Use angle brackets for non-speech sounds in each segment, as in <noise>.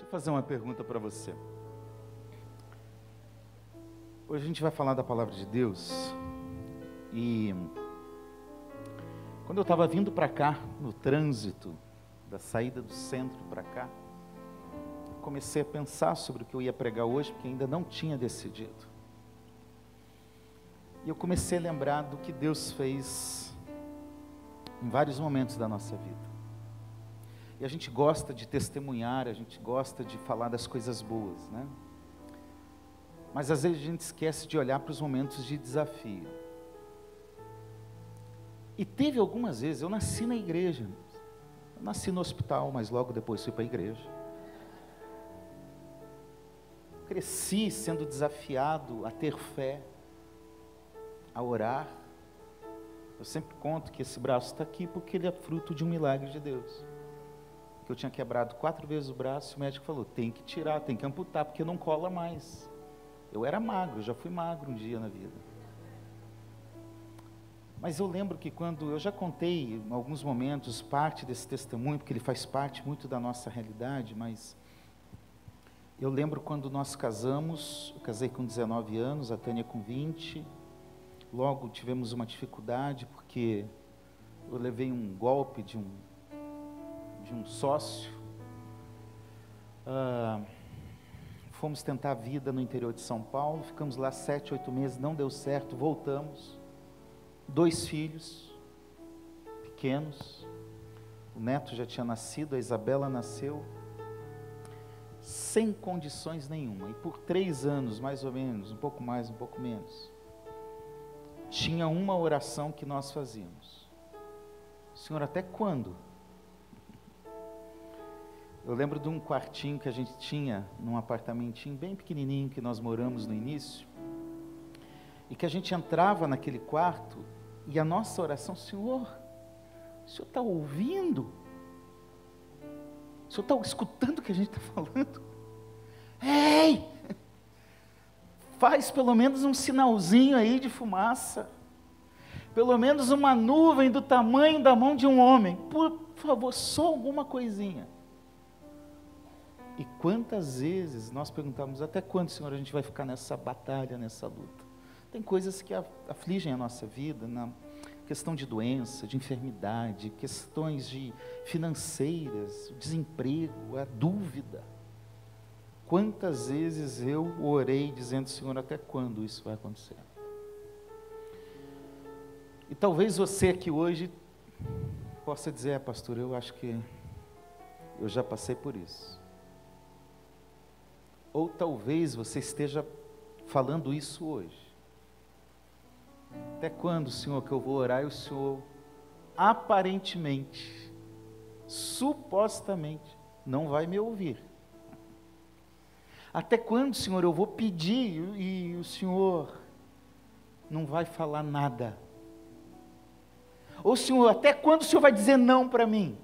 Deixa eu fazer uma pergunta para você. Hoje a gente vai falar da palavra de Deus e quando eu estava vindo para cá, no trânsito, da saída do centro para cá, comecei a pensar sobre o que eu ia pregar hoje, porque ainda não tinha decidido. E eu comecei a lembrar do que Deus fez em vários momentos da nossa vida. E a gente gosta de testemunhar, a gente gosta de falar das coisas boas, né? Mas às vezes a gente esquece de olhar para os momentos de desafio. E teve algumas vezes, eu nasci na igreja, eu nasci no hospital, mas logo depois fui para a igreja. Cresci sendo desafiado a ter fé, a orar. Eu sempre conto que esse braço está aqui porque ele é fruto de um milagre de Deus. Que eu tinha quebrado quatro vezes o braço, o médico falou: tem que tirar, tem que amputar, porque não cola mais. Eu era magro, já fui magro um dia na vida. Mas eu lembro que quando eu já contei em alguns momentos parte desse testemunho, porque ele faz parte muito da nossa realidade, mas eu lembro quando nós casamos, eu casei com 19 anos, a Tânia com 20. Logo tivemos uma dificuldade porque eu levei um golpe de um de um sócio. Ah, fomos tentar a vida no interior de São Paulo, ficamos lá sete, oito meses, não deu certo, voltamos dois filhos pequenos. O neto já tinha nascido, a Isabela nasceu sem condições nenhuma. E por três anos, mais ou menos, um pouco mais, um pouco menos, tinha uma oração que nós fazíamos. Senhor, até quando? Eu lembro de um quartinho que a gente tinha num apartamentinho bem pequenininho que nós moramos no início. E que a gente entrava naquele quarto e a nossa oração, Senhor, o Senhor está ouvindo? O Senhor está escutando o que a gente está falando? Ei! Faz pelo menos um sinalzinho aí de fumaça. Pelo menos uma nuvem do tamanho da mão de um homem. Por favor, só alguma coisinha. E quantas vezes nós perguntamos: até quando, Senhor, a gente vai ficar nessa batalha, nessa luta? Tem coisas que afligem a nossa vida, na questão de doença, de enfermidade, questões de financeiras, desemprego, a dúvida. Quantas vezes eu orei dizendo, Senhor, até quando isso vai acontecer? E talvez você aqui hoje possa dizer, é, pastor, eu acho que eu já passei por isso. Ou talvez você esteja falando isso hoje. Até quando, Senhor, que eu vou orar e o Senhor aparentemente, supostamente, não vai me ouvir? Até quando, Senhor, eu vou pedir e o Senhor não vai falar nada? Ou, Senhor, até quando o Senhor vai dizer não para mim?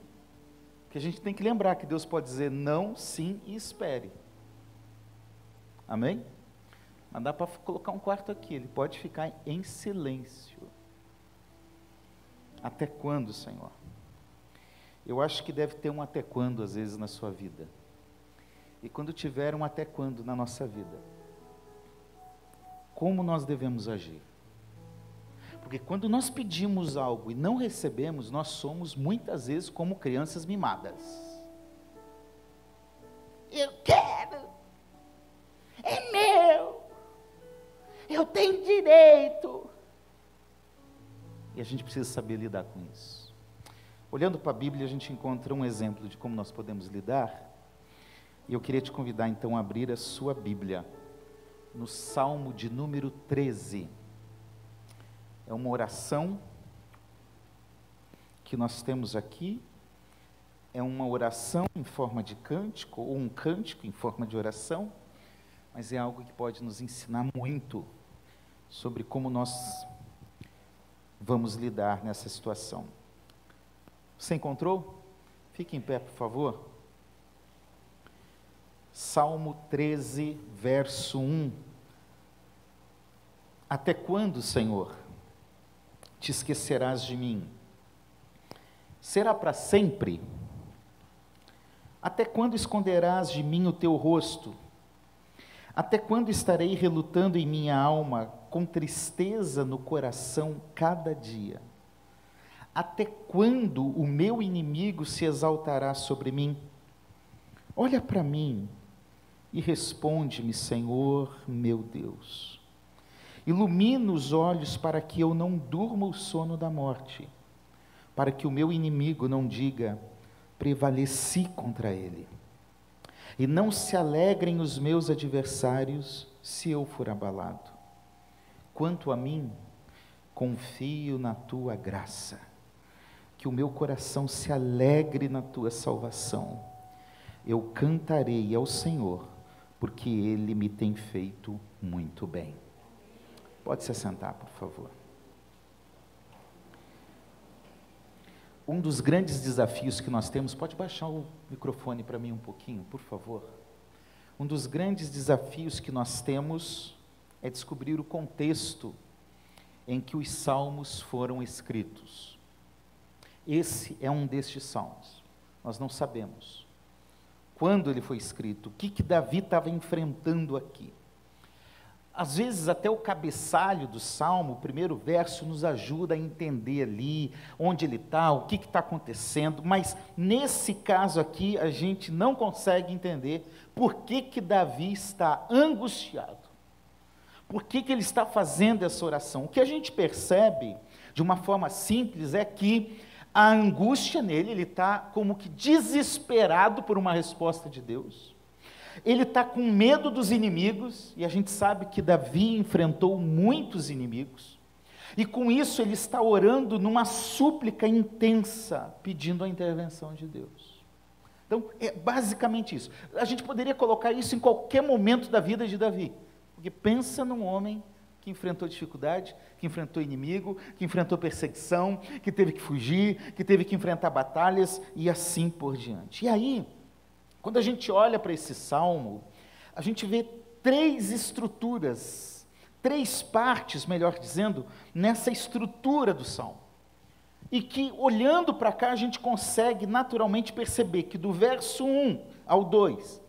Que a gente tem que lembrar que Deus pode dizer não, sim e espere. Amém? Mas dá para colocar um quarto aqui, ele pode ficar em silêncio. Até quando, Senhor? Eu acho que deve ter um até quando, às vezes, na sua vida. E quando tiver um até quando na nossa vida, como nós devemos agir? Porque quando nós pedimos algo e não recebemos, nós somos muitas vezes como crianças mimadas. Eu quero, E a gente precisa saber lidar com isso. Olhando para a Bíblia, a gente encontra um exemplo de como nós podemos lidar. E eu queria te convidar então a abrir a sua Bíblia no Salmo de número 13. É uma oração que nós temos aqui. É uma oração em forma de cântico, ou um cântico em forma de oração, mas é algo que pode nos ensinar muito sobre como nós vamos lidar nessa situação. Você encontrou? Fique em pé, por favor. Salmo 13, verso 1. Até quando, Senhor, te esquecerás de mim? Será para sempre? Até quando esconderás de mim o teu rosto? Até quando estarei relutando em minha alma, com tristeza no coração cada dia? Até quando o meu inimigo se exaltará sobre mim? Olha para mim e responde-me, Senhor meu Deus. Ilumina os olhos para que eu não durma o sono da morte, para que o meu inimigo não diga, prevaleci contra ele. E não se alegrem os meus adversários se eu for abalado. Quanto a mim, confio na tua graça, que o meu coração se alegre na tua salvação. Eu cantarei ao Senhor, porque ele me tem feito muito bem. Pode se assentar, por favor. um dos grandes desafios que nós temos, pode baixar o microfone para mim um pouquinho, por favor. Um dos grandes desafios que nós temos é descobrir o contexto em que os salmos foram escritos. Esse é um destes salmos. Nós não sabemos quando ele foi escrito, o que, que Davi estava enfrentando aqui. Às vezes, até o cabeçalho do salmo, o primeiro verso, nos ajuda a entender ali onde ele está, o que está acontecendo, mas nesse caso aqui, a gente não consegue entender por que, que Davi está angustiado, por que, que ele está fazendo essa oração. O que a gente percebe, de uma forma simples, é que a angústia nele, ele está como que desesperado por uma resposta de Deus ele está com medo dos inimigos, e a gente sabe que Davi enfrentou muitos inimigos, e com isso ele está orando numa súplica intensa, pedindo a intervenção de Deus. Então, é basicamente isso. A gente poderia colocar isso em qualquer momento da vida de Davi, porque pensa num homem que enfrentou dificuldade, que enfrentou inimigo, que enfrentou perseguição, que teve que fugir, que teve que enfrentar batalhas e assim por diante. E aí, quando a gente olha para esse salmo, a gente vê três estruturas, três partes, melhor dizendo, nessa estrutura do salmo. E que, olhando para cá, a gente consegue naturalmente perceber que do verso 1 ao 2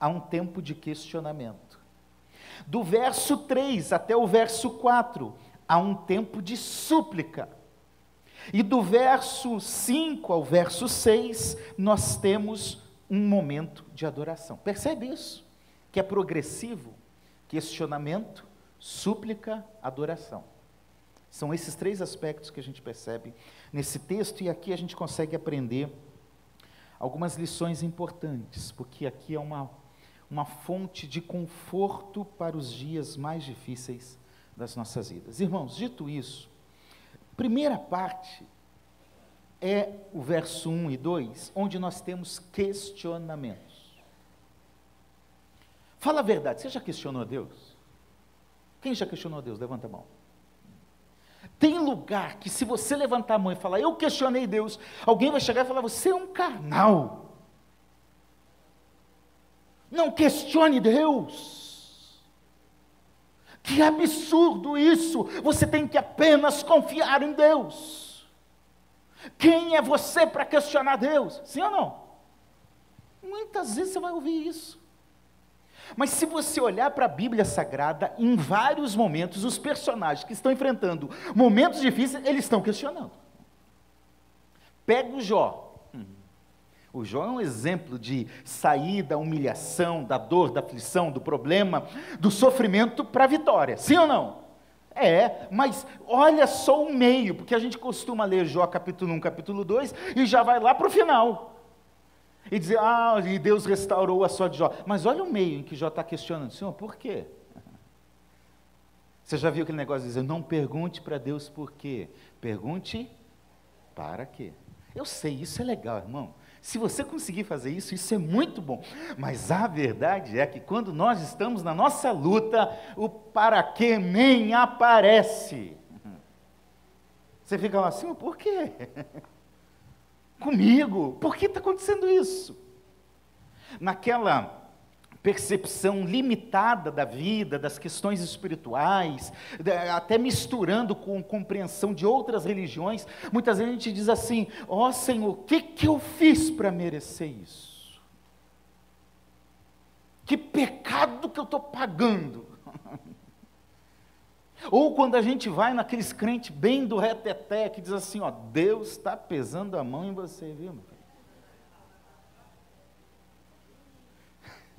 há um tempo de questionamento. Do verso 3 até o verso 4 há um tempo de súplica. E do verso 5 ao verso 6, nós temos um momento de adoração. Percebe isso? Que é progressivo, questionamento, súplica, adoração. São esses três aspectos que a gente percebe nesse texto, e aqui a gente consegue aprender algumas lições importantes, porque aqui é uma, uma fonte de conforto para os dias mais difíceis das nossas vidas. Irmãos, dito isso, primeira parte é o verso 1 e 2, onde nós temos questionamentos. Fala a verdade, você já questionou Deus? Quem já questionou Deus? Levanta a mão. Tem lugar que, se você levantar a mão e falar, eu questionei Deus, alguém vai chegar e falar, você é um carnal. Não questione Deus. Que absurdo isso! Você tem que apenas confiar em Deus. Quem é você para questionar Deus? Sim ou não? Muitas vezes você vai ouvir isso. Mas se você olhar para a Bíblia Sagrada, em vários momentos, os personagens que estão enfrentando momentos difíceis, eles estão questionando. Pega o Jó. O Jó é um exemplo de sair da humilhação, da dor, da aflição, do problema, do sofrimento para a vitória. Sim ou não? É, mas olha só o meio, porque a gente costuma ler Jó capítulo 1, capítulo 2 e já vai lá para o final. E dizer, ah, e Deus restaurou a sorte de Jó. Mas olha o meio em que Jó está questionando, Senhor, por quê? <laughs> Você já viu aquele negócio de dizer, não pergunte para Deus por quê, pergunte para quê. Eu sei, isso é legal, irmão. Se você conseguir fazer isso, isso é muito bom. Mas a verdade é que quando nós estamos na nossa luta, o para quê nem aparece. Você fica lá assim, por quê? <laughs> Comigo? Por que está acontecendo isso? Naquela percepção limitada da vida, das questões espirituais, até misturando com compreensão de outras religiões, muitas vezes a gente diz assim: ó oh, Senhor, o que, que eu fiz para merecer isso? Que pecado que eu estou pagando? <laughs> Ou quando a gente vai naqueles crentes bem do reteté, que diz assim, ó, Deus está pesando a mão em você, viu? Meu?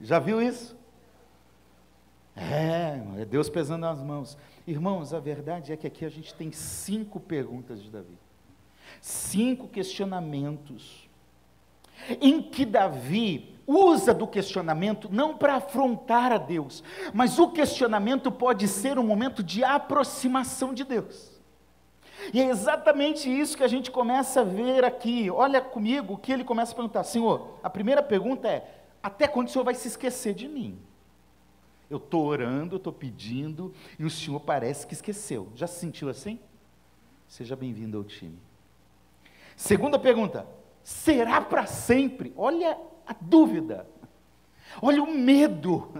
Já viu isso? É, é Deus pesando as mãos. Irmãos, a verdade é que aqui a gente tem cinco perguntas de Davi. Cinco questionamentos. Em que Davi usa do questionamento não para afrontar a Deus, mas o questionamento pode ser um momento de aproximação de Deus. E é exatamente isso que a gente começa a ver aqui. Olha comigo que ele começa a perguntar: Senhor, a primeira pergunta é: até quando o Senhor vai se esquecer de mim? Eu estou orando, estou pedindo, e o Senhor parece que esqueceu. Já se sentiu assim? Seja bem-vindo ao time. Segunda pergunta: será para sempre? Olha a dúvida, olha o medo.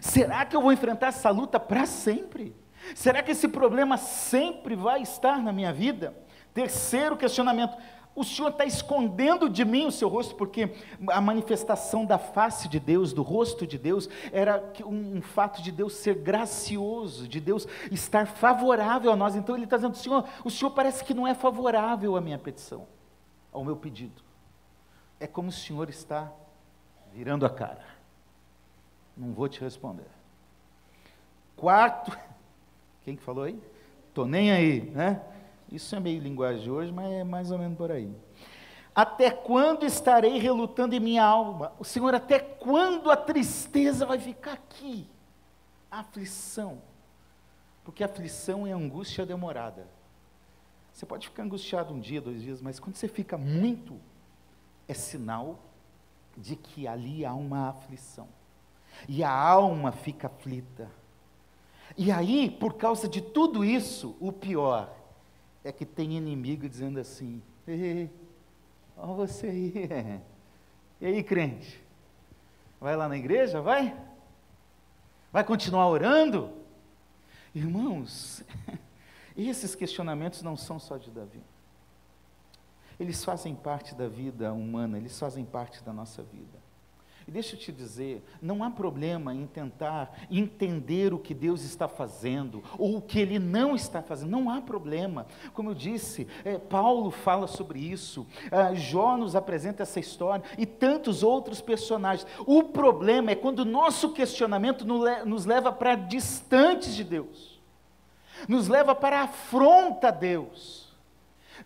Será que eu vou enfrentar essa luta para sempre? Será que esse problema sempre vai estar na minha vida? Terceiro questionamento: o Senhor está escondendo de mim o seu rosto, porque a manifestação da face de Deus, do rosto de Deus, era um, um fato de Deus ser gracioso, de Deus estar favorável a nós. Então ele está dizendo: Senhor, o Senhor parece que não é favorável à minha petição, ao meu pedido. É como o Senhor está virando a cara. Não vou te responder. Quarto, <laughs> quem que falou aí? Estou nem aí, né? Isso é meio linguagem hoje, mas é mais ou menos por aí. Até quando estarei relutando em minha alma? O Senhor, até quando a tristeza vai ficar aqui? A aflição. Porque aflição é angústia demorada. Você pode ficar angustiado um dia, dois dias, mas quando você fica muito, é sinal de que ali há uma aflição. E a alma fica aflita. E aí, por causa de tudo isso, o pior é que tem inimigo dizendo assim: Ei, olha você aí. <laughs> E aí, crente? Vai lá na igreja? Vai? Vai continuar orando? Irmãos, <laughs> esses questionamentos não são só de Davi. Eles fazem parte da vida humana, eles fazem parte da nossa vida. E deixa eu te dizer, não há problema em tentar entender o que Deus está fazendo ou o que Ele não está fazendo, não há problema. Como eu disse, é, Paulo fala sobre isso, é, Jó nos apresenta essa história e tantos outros personagens. O problema é quando o nosso questionamento nos leva para distantes de Deus, nos leva para afronta a Deus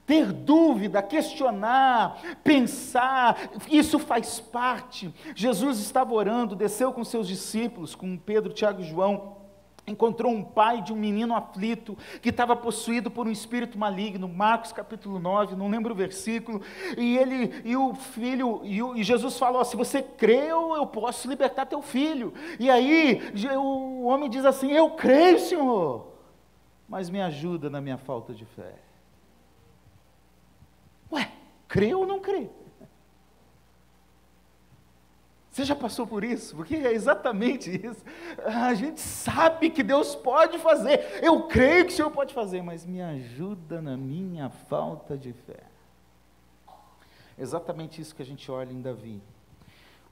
ter dúvida, questionar, pensar, isso faz parte. Jesus estava orando, desceu com seus discípulos, com Pedro, Tiago e João, encontrou um pai de um menino aflito que estava possuído por um espírito maligno, Marcos capítulo 9, não lembro o versículo, e ele e o filho e, o, e Jesus falou: se você creu, eu posso libertar teu filho. E aí o homem diz assim: eu creio, Senhor, mas me ajuda na minha falta de fé. Ué, crê ou não crê? Você já passou por isso? Porque é exatamente isso. A gente sabe que Deus pode fazer. Eu creio que o Senhor pode fazer, mas me ajuda na minha falta de fé. Exatamente isso que a gente olha em Davi.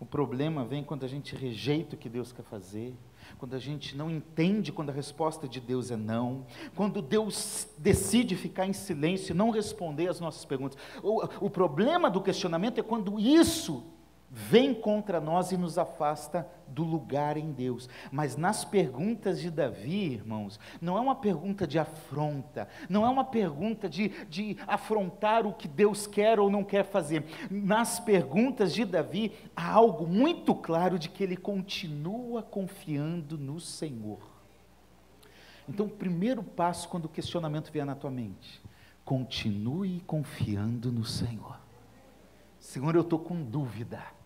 O problema vem quando a gente rejeita o que Deus quer fazer, quando a gente não entende quando a resposta de Deus é não, quando Deus decide ficar em silêncio e não responder às nossas perguntas. O, o problema do questionamento é quando isso vem contra nós e nos afasta do lugar em Deus. Mas nas perguntas de Davi, irmãos, não é uma pergunta de afronta, não é uma pergunta de, de afrontar o que Deus quer ou não quer fazer. Nas perguntas de Davi, há algo muito claro de que ele continua confiando no Senhor. Então, o primeiro passo quando o questionamento vier na tua mente, continue confiando no Senhor. Senhor, eu estou com dúvida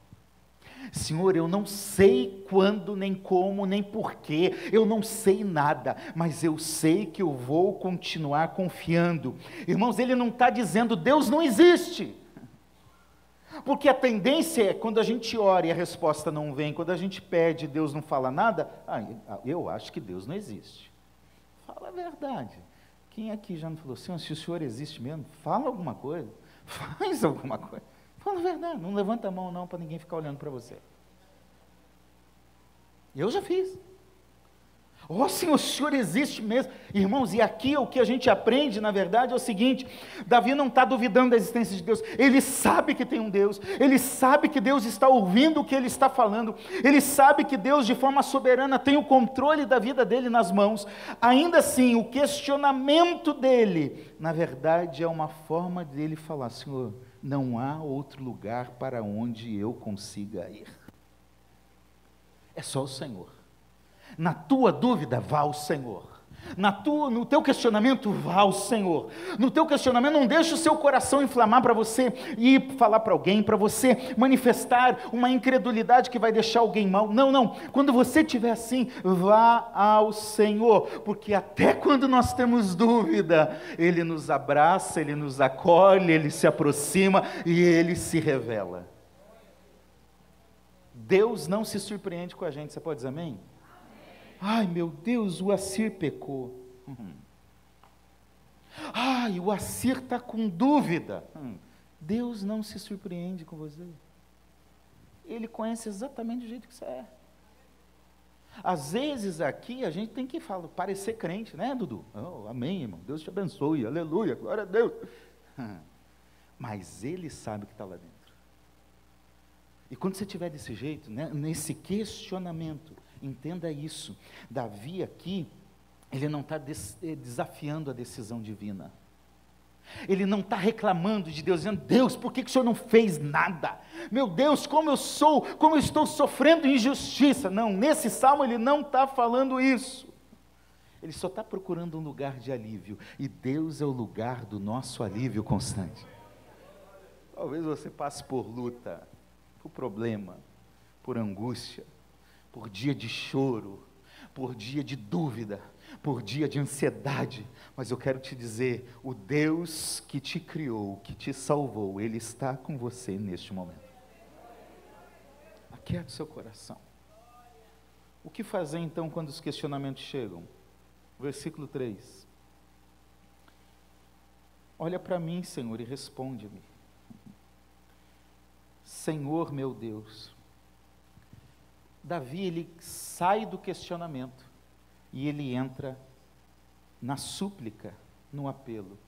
Senhor, eu não sei quando, nem como, nem porquê, eu não sei nada, mas eu sei que eu vou continuar confiando. Irmãos, ele não está dizendo Deus não existe. Porque a tendência é quando a gente ora e a resposta não vem, quando a gente pede e Deus não fala nada, ah, eu acho que Deus não existe. Fala a verdade. Quem aqui já não falou, Senhor, se o Senhor existe mesmo, fala alguma coisa, <laughs> faz alguma coisa. Fala a verdade, não levanta a mão não para ninguém ficar olhando para você. Eu já fiz. Oh, Senhor, o Senhor existe mesmo. Irmãos, e aqui o que a gente aprende, na verdade, é o seguinte: Davi não está duvidando da existência de Deus, ele sabe que tem um Deus, ele sabe que Deus está ouvindo o que ele está falando, ele sabe que Deus, de forma soberana, tem o controle da vida dele nas mãos. Ainda assim, o questionamento dele, na verdade, é uma forma dele falar: Senhor, não há outro lugar para onde eu consiga ir. É só o Senhor. Na tua dúvida, vá ao Senhor. Na tua, no teu questionamento, vá ao Senhor. No teu questionamento, não deixe o seu coração inflamar para você ir falar para alguém, para você manifestar uma incredulidade que vai deixar alguém mal. Não, não. Quando você estiver assim, vá ao Senhor, porque até quando nós temos dúvida, Ele nos abraça, Ele nos acolhe, Ele se aproxima e Ele se revela. Deus não se surpreende com a gente, você pode dizer amém? Ai, meu Deus, o Assir pecou. Ai, o Assir está com dúvida. Deus não se surpreende com você. Ele conhece exatamente do jeito que você é. Às vezes aqui a gente tem que falar, parecer crente, né, Dudu? Oh, amém, irmão. Deus te abençoe, aleluia, glória a Deus. <laughs> Mas ele sabe que está lá dentro. E quando você estiver desse jeito, né, nesse questionamento, Entenda isso. Davi aqui, ele não está des eh, desafiando a decisão divina. Ele não está reclamando de Deus, dizendo, Deus, por que, que o Senhor não fez nada? Meu Deus, como eu sou, como eu estou sofrendo injustiça. Não, nesse salmo ele não está falando isso. Ele só está procurando um lugar de alívio. E Deus é o lugar do nosso alívio constante. Talvez você passe por luta, por problema, por angústia por dia de choro, por dia de dúvida, por dia de ansiedade, mas eu quero te dizer: o Deus que te criou, que te salvou, Ele está com você neste momento. Aquieta seu coração. O que fazer então quando os questionamentos chegam? Versículo 3. Olha para mim, Senhor, e responde-me. Senhor meu Deus, Davi ele sai do questionamento e ele entra na súplica, no apelo.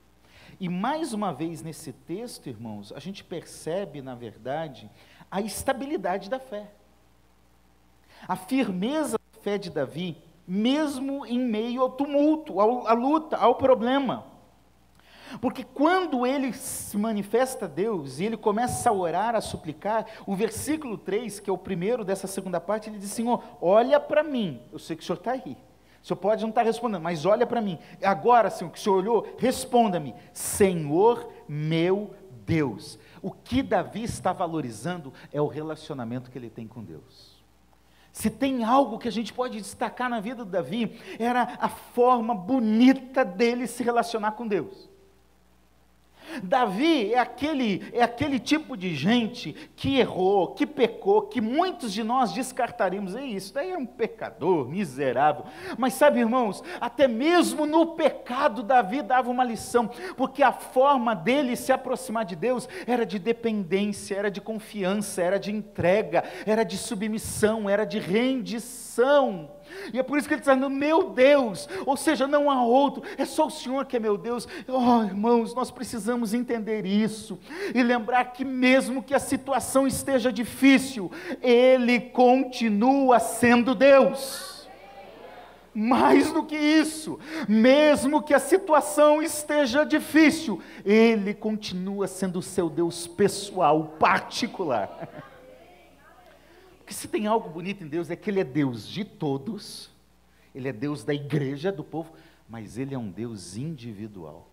E mais uma vez nesse texto, irmãos, a gente percebe, na verdade, a estabilidade da fé. A firmeza da fé de Davi, mesmo em meio ao tumulto, à luta, ao problema. Porque quando ele se manifesta a Deus e ele começa a orar, a suplicar, o versículo 3, que é o primeiro dessa segunda parte, ele diz: Senhor, olha para mim. Eu sei que o senhor está aí. O senhor pode não estar tá respondendo, mas olha para mim. Agora, Senhor, que o senhor olhou, responda-me: Senhor meu Deus. O que Davi está valorizando é o relacionamento que ele tem com Deus. Se tem algo que a gente pode destacar na vida de Davi, era a forma bonita dele se relacionar com Deus. Davi é aquele, é aquele tipo de gente que errou, que pecou, que muitos de nós descartaríamos. É isso, daí é um pecador, miserável. Mas sabe, irmãos, até mesmo no pecado, Davi dava uma lição, porque a forma dele se aproximar de Deus era de dependência, era de confiança, era de entrega, era de submissão, era de rendição. E é por isso que ele está dizendo, meu Deus, ou seja, não há outro, é só o Senhor que é meu Deus. Oh, irmãos, nós precisamos entender isso e lembrar que, mesmo que a situação esteja difícil, Ele continua sendo Deus. Mais do que isso, mesmo que a situação esteja difícil, Ele continua sendo o seu Deus pessoal, particular. <laughs> Porque se tem algo bonito em Deus é que Ele é Deus de todos, Ele é Deus da igreja, do povo, mas Ele é um Deus individual.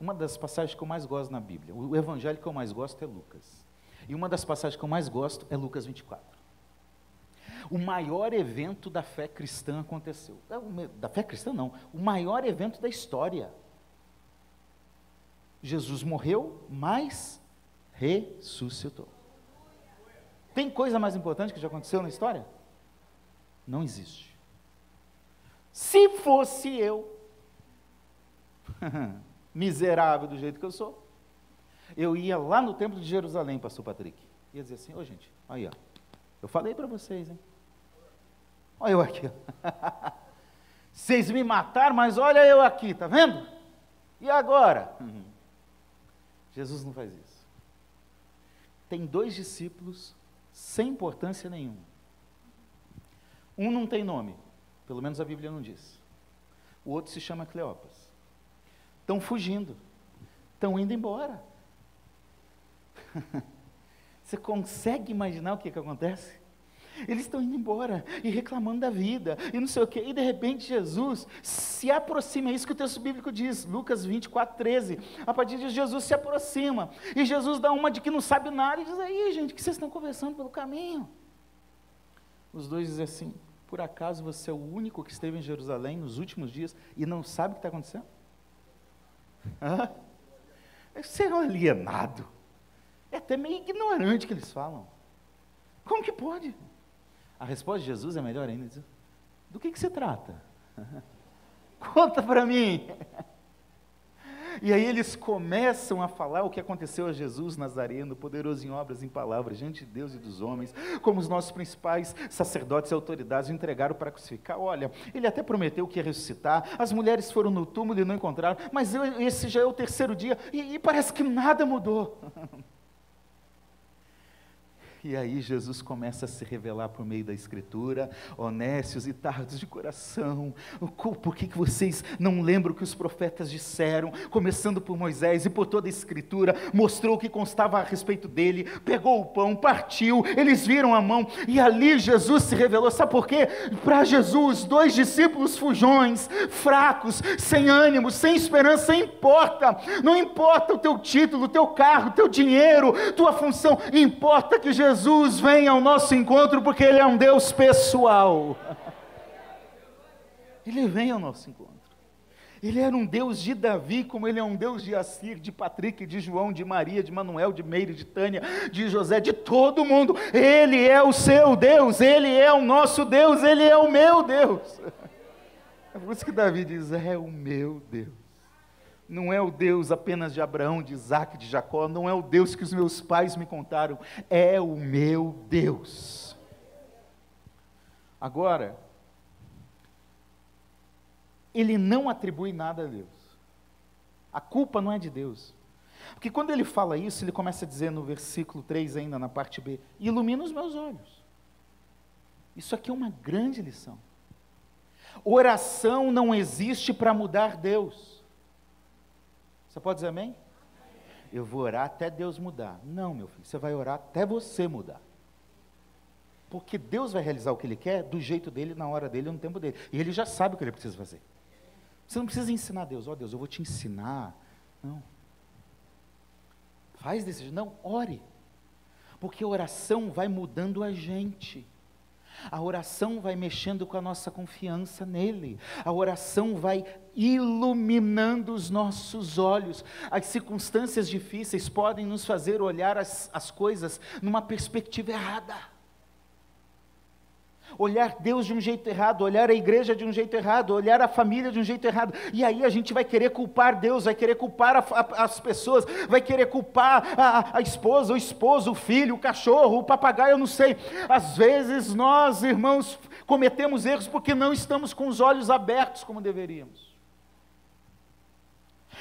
Uma das passagens que eu mais gosto na Bíblia, o evangelho que eu mais gosto é Lucas. E uma das passagens que eu mais gosto é Lucas 24. O maior evento da fé cristã aconteceu. É da fé cristã, não. O maior evento da história. Jesus morreu, mas ressuscitou. Tem coisa mais importante que já aconteceu na história? Não existe. Se fosse eu, <laughs> miserável do jeito que eu sou, eu ia lá no templo de Jerusalém, pastor Patrick. Ia dizer assim, ô oh, gente, aí ó, eu falei para vocês, hein? Olha eu aqui. <laughs> Vocês me mataram, mas olha eu aqui, tá vendo? E agora? <laughs> Jesus não faz isso. Tem dois discípulos sem importância nenhuma. Um não tem nome, pelo menos a Bíblia não diz. O outro se chama Cleopas. Estão fugindo, estão indo embora. <laughs> Você consegue imaginar o que, que acontece? Eles estão indo embora e reclamando da vida e não sei o quê. E de repente Jesus se aproxima, é isso que o texto bíblico diz, Lucas 24, 13. A partir de Jesus se aproxima e Jesus dá uma de que não sabe nada e diz: Aí, gente, que vocês estão conversando pelo caminho? Os dois dizem assim: Por acaso você é o único que esteve em Jerusalém nos últimos dias e não sabe o que está acontecendo? Hã? Você é um alienado. É até meio ignorante que eles falam. Como que pode? A resposta de Jesus é melhor ainda. Diz, Do que, que se trata? <laughs> Conta para mim. E aí eles começam a falar o que aconteceu a Jesus Nazareno, poderoso em obras e em palavras, diante de Deus e dos homens, como os nossos principais sacerdotes e autoridades o entregaram para crucificar. Olha, ele até prometeu que ia ressuscitar, as mulheres foram no túmulo e não encontraram, mas esse já é o terceiro dia e, e parece que nada mudou. <laughs> E aí Jesus começa a se revelar por meio da Escritura, honestos e tardos de coração. Por que, vocês não lembram o que os profetas disseram, começando por Moisés e por toda a Escritura, mostrou o que constava a respeito dele, pegou o pão, partiu, eles viram a mão, e ali Jesus se revelou. Sabe por quê? Para Jesus, dois discípulos fujões, fracos, sem ânimo, sem esperança, importa, não importa o teu título, o teu carro, o teu dinheiro, tua função, importa que Jesus Jesus vem ao nosso encontro porque Ele é um Deus pessoal. Ele vem ao nosso encontro. Ele era um Deus de Davi, como ele é um Deus de Assir, de Patrick, de João, de Maria, de Manuel, de Meire, de Tânia, de José, de todo mundo. Ele é o seu Deus, ele é o nosso Deus, ele é o meu Deus. É por isso que Davi diz: é o meu Deus não é o Deus apenas de Abraão, de Isaac, de Jacó, não é o Deus que os meus pais me contaram, é o meu Deus. Agora, ele não atribui nada a Deus. A culpa não é de Deus. Porque quando ele fala isso, ele começa a dizer no versículo 3, ainda na parte B: ilumina os meus olhos. Isso aqui é uma grande lição. Oração não existe para mudar Deus. Você pode dizer amém? Eu vou orar até Deus mudar. Não, meu filho, você vai orar até você mudar. Porque Deus vai realizar o que Ele quer do jeito dele, na hora dele, no tempo dele. E Ele já sabe o que Ele precisa fazer. Você não precisa ensinar Deus, ó oh, Deus, eu vou te ensinar. Não. Faz desse jeito. Não, ore. Porque oração vai mudando a gente. A oração vai mexendo com a nossa confiança nele. A oração vai iluminando os nossos olhos. As circunstâncias difíceis podem nos fazer olhar as, as coisas numa perspectiva errada olhar Deus de um jeito errado, olhar a igreja de um jeito errado, olhar a família de um jeito errado. E aí a gente vai querer culpar Deus, vai querer culpar a, a, as pessoas, vai querer culpar a, a esposa, o esposo, o filho, o cachorro, o papagaio, eu não sei. Às vezes nós, irmãos, cometemos erros porque não estamos com os olhos abertos como deveríamos.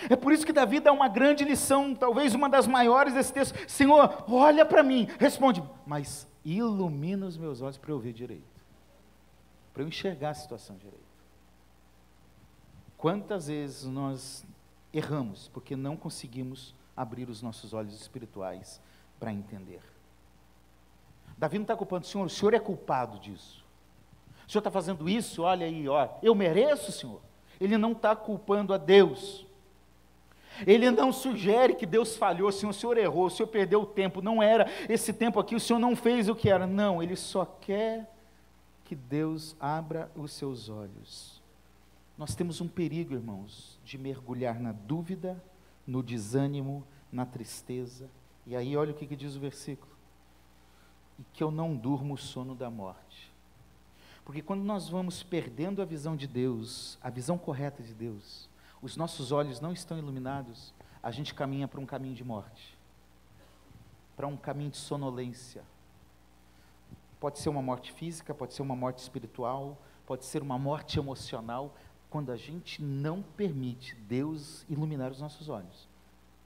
É por isso que Davi dá uma grande lição, talvez uma das maiores desse texto. Senhor, olha para mim, responde, mas ilumina os meus olhos para eu ver direito para eu enxergar a situação direito. Quantas vezes nós erramos porque não conseguimos abrir os nossos olhos espirituais para entender? Davi não está culpando o Senhor, o Senhor é culpado disso. O Senhor está fazendo isso, olha aí, ó, eu mereço, Senhor. Ele não está culpando a Deus. Ele não sugere que Deus falhou, Senhor, o Senhor errou, o Senhor perdeu o tempo, não era esse tempo aqui, o Senhor não fez o que era. Não, ele só quer que Deus abra os seus olhos. Nós temos um perigo, irmãos, de mergulhar na dúvida, no desânimo, na tristeza. E aí, olha o que, que diz o versículo: e que eu não durmo o sono da morte. Porque quando nós vamos perdendo a visão de Deus, a visão correta de Deus, os nossos olhos não estão iluminados, a gente caminha para um caminho de morte, para um caminho de sonolência, Pode ser uma morte física, pode ser uma morte espiritual, pode ser uma morte emocional, quando a gente não permite Deus iluminar os nossos olhos.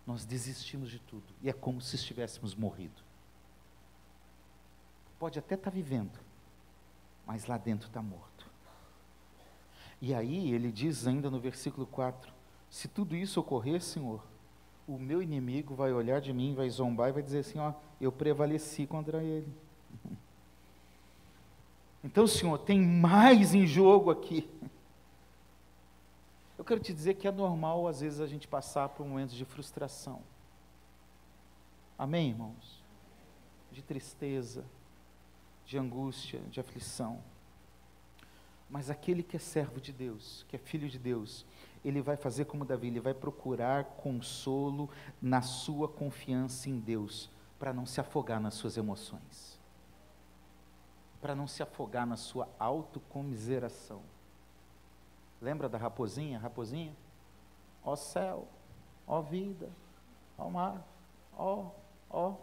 Nós desistimos de tudo e é como se estivéssemos morrido. Pode até estar tá vivendo, mas lá dentro está morto. E aí ele diz ainda no versículo 4: Se tudo isso ocorrer, Senhor, o meu inimigo vai olhar de mim, vai zombar e vai dizer assim: Ó, eu prevaleci contra ele. <laughs> Então, Senhor, tem mais em jogo aqui. Eu quero te dizer que é normal, às vezes, a gente passar por momentos de frustração. Amém, irmãos? De tristeza, de angústia, de aflição. Mas aquele que é servo de Deus, que é filho de Deus, ele vai fazer como Davi, ele vai procurar consolo na sua confiança em Deus, para não se afogar nas suas emoções, para não se afogar na sua autocomiseração. Lembra da raposinha? Raposinha? Ó céu, ó vida, ó mar, ó, ó,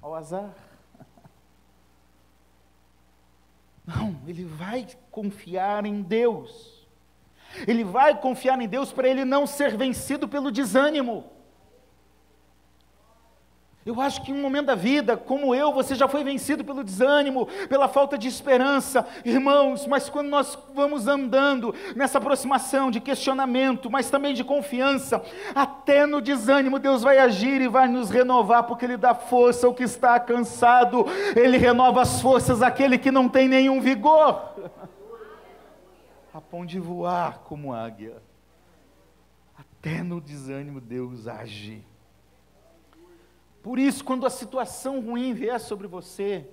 ó azar. <laughs> Não, ele vai confiar em Deus. Ele vai confiar em Deus para ele não ser vencido pelo desânimo. Eu acho que em um momento da vida, como eu, você já foi vencido pelo desânimo, pela falta de esperança, irmãos, mas quando nós vamos andando nessa aproximação de questionamento, mas também de confiança, até no desânimo Deus vai agir e vai nos renovar, porque Ele dá força ao que está cansado, Ele renova as forças àquele que não tem nenhum vigor, a ponto de voar como águia. Até no desânimo Deus age. Por isso, quando a situação ruim vier sobre você,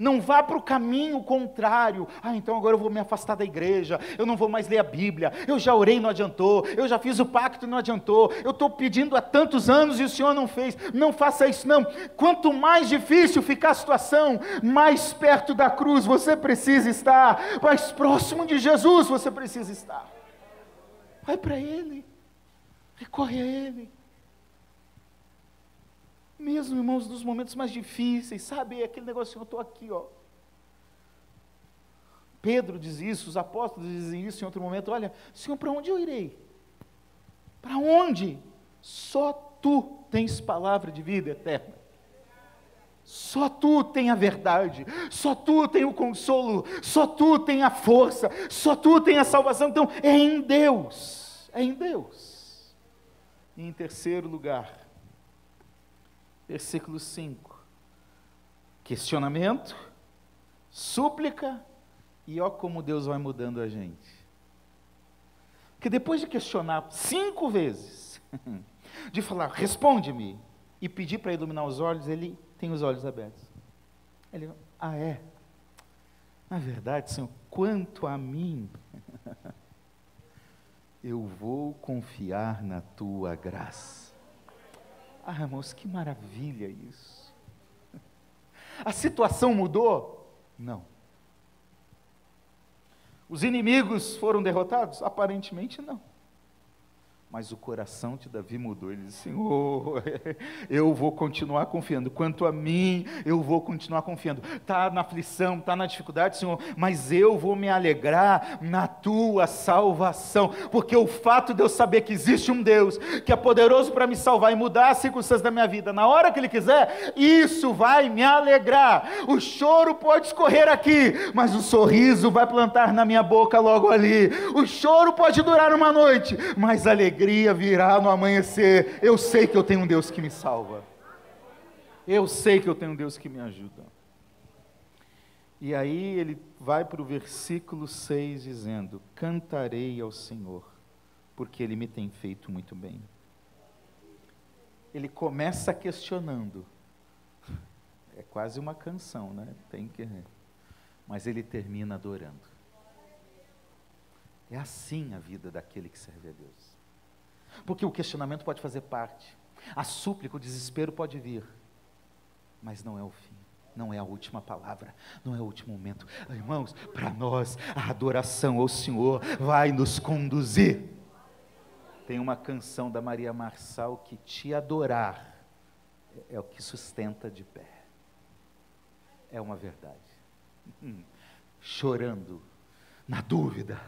não vá para o caminho contrário. Ah, então agora eu vou me afastar da igreja, eu não vou mais ler a Bíblia, eu já orei e não adiantou, eu já fiz o pacto e não adiantou, eu estou pedindo há tantos anos e o Senhor não fez. Não faça isso, não. Quanto mais difícil ficar a situação, mais perto da cruz você precisa estar, mais próximo de Jesus você precisa estar. Vai para Ele, recorre a Ele mesmo, irmãos, nos momentos mais difíceis, sabe? Aquele negócio, eu estou aqui, ó. Pedro diz isso, os apóstolos dizem isso em outro momento. Olha, Senhor, para onde eu irei? Para onde? Só tu tens palavra de vida eterna. Só tu tem a verdade, só tu tem o consolo, só tu tem a força, só tu tem a salvação. Então é em Deus, é em Deus. E em terceiro lugar, versículo 5. Questionamento, súplica, e ó como Deus vai mudando a gente. Porque depois de questionar cinco vezes, <laughs> de falar, responde-me, e pedir para iluminar os olhos, ele tem os olhos abertos. Ele, ah, é? Na verdade, Senhor, quanto a mim, <laughs> eu vou confiar na tua graça. Ah, irmãos, que maravilha isso. A situação mudou? Não. Os inimigos foram derrotados? Aparentemente não. Mas o coração de Davi mudou. Ele disse: Senhor, <laughs> eu vou continuar confiando. Quanto a mim, eu vou continuar confiando. Está na aflição, está na dificuldade, Senhor, mas eu vou me alegrar na tua salvação. Porque o fato de eu saber que existe um Deus que é poderoso para me salvar e mudar as circunstâncias da minha vida na hora que Ele quiser, isso vai me alegrar. O choro pode escorrer aqui, mas o sorriso vai plantar na minha boca logo ali. O choro pode durar uma noite, mas a alegria alegria virá no amanhecer. Eu sei que eu tenho um Deus que me salva. Eu sei que eu tenho um Deus que me ajuda. E aí ele vai para o versículo 6 dizendo: Cantarei ao Senhor, porque ele me tem feito muito bem. Ele começa questionando. É quase uma canção, né? Tem que. Mas ele termina adorando. É assim a vida daquele que serve a Deus. Porque o questionamento pode fazer parte, a súplica, o desespero pode vir, mas não é o fim. Não é a última palavra, não é o último momento. Irmãos, para nós, a adoração ao Senhor vai nos conduzir. Tem uma canção da Maria Marçal que te adorar é o que sustenta de pé. é uma verdade. Hum, chorando, na dúvida,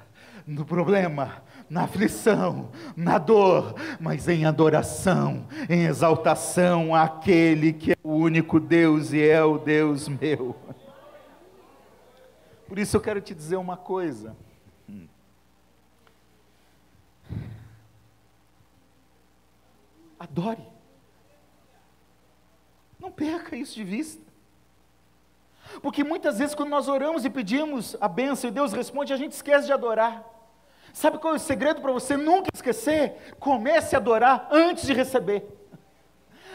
no problema, na aflição, na dor, mas em adoração, em exaltação àquele que é o único Deus e é o Deus meu. Por isso eu quero te dizer uma coisa. Adore. Não perca isso de vista. Porque muitas vezes, quando nós oramos e pedimos a bênção e Deus responde, a gente esquece de adorar. Sabe qual é o segredo para você nunca esquecer? Comece a adorar antes de receber.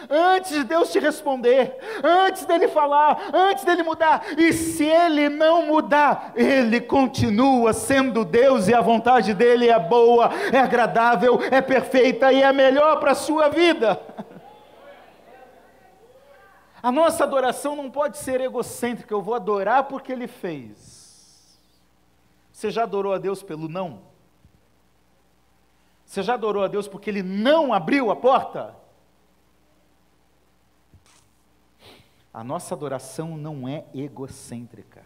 Antes de Deus te responder, antes dele falar, antes dele mudar. E se ele não mudar, ele continua sendo Deus e a vontade dele é boa, é agradável, é perfeita e é melhor para a sua vida. <laughs> A nossa adoração não pode ser egocêntrica, eu vou adorar porque Ele fez. Você já adorou a Deus pelo não? Você já adorou a Deus porque Ele não abriu a porta? A nossa adoração não é egocêntrica.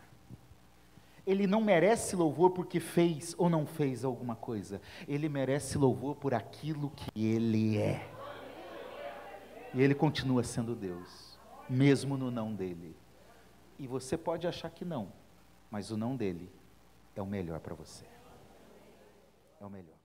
Ele não merece louvor porque fez ou não fez alguma coisa. Ele merece louvor por aquilo que Ele é. E Ele continua sendo Deus mesmo no não dele. E você pode achar que não, mas o não dele é o melhor para você. É o melhor.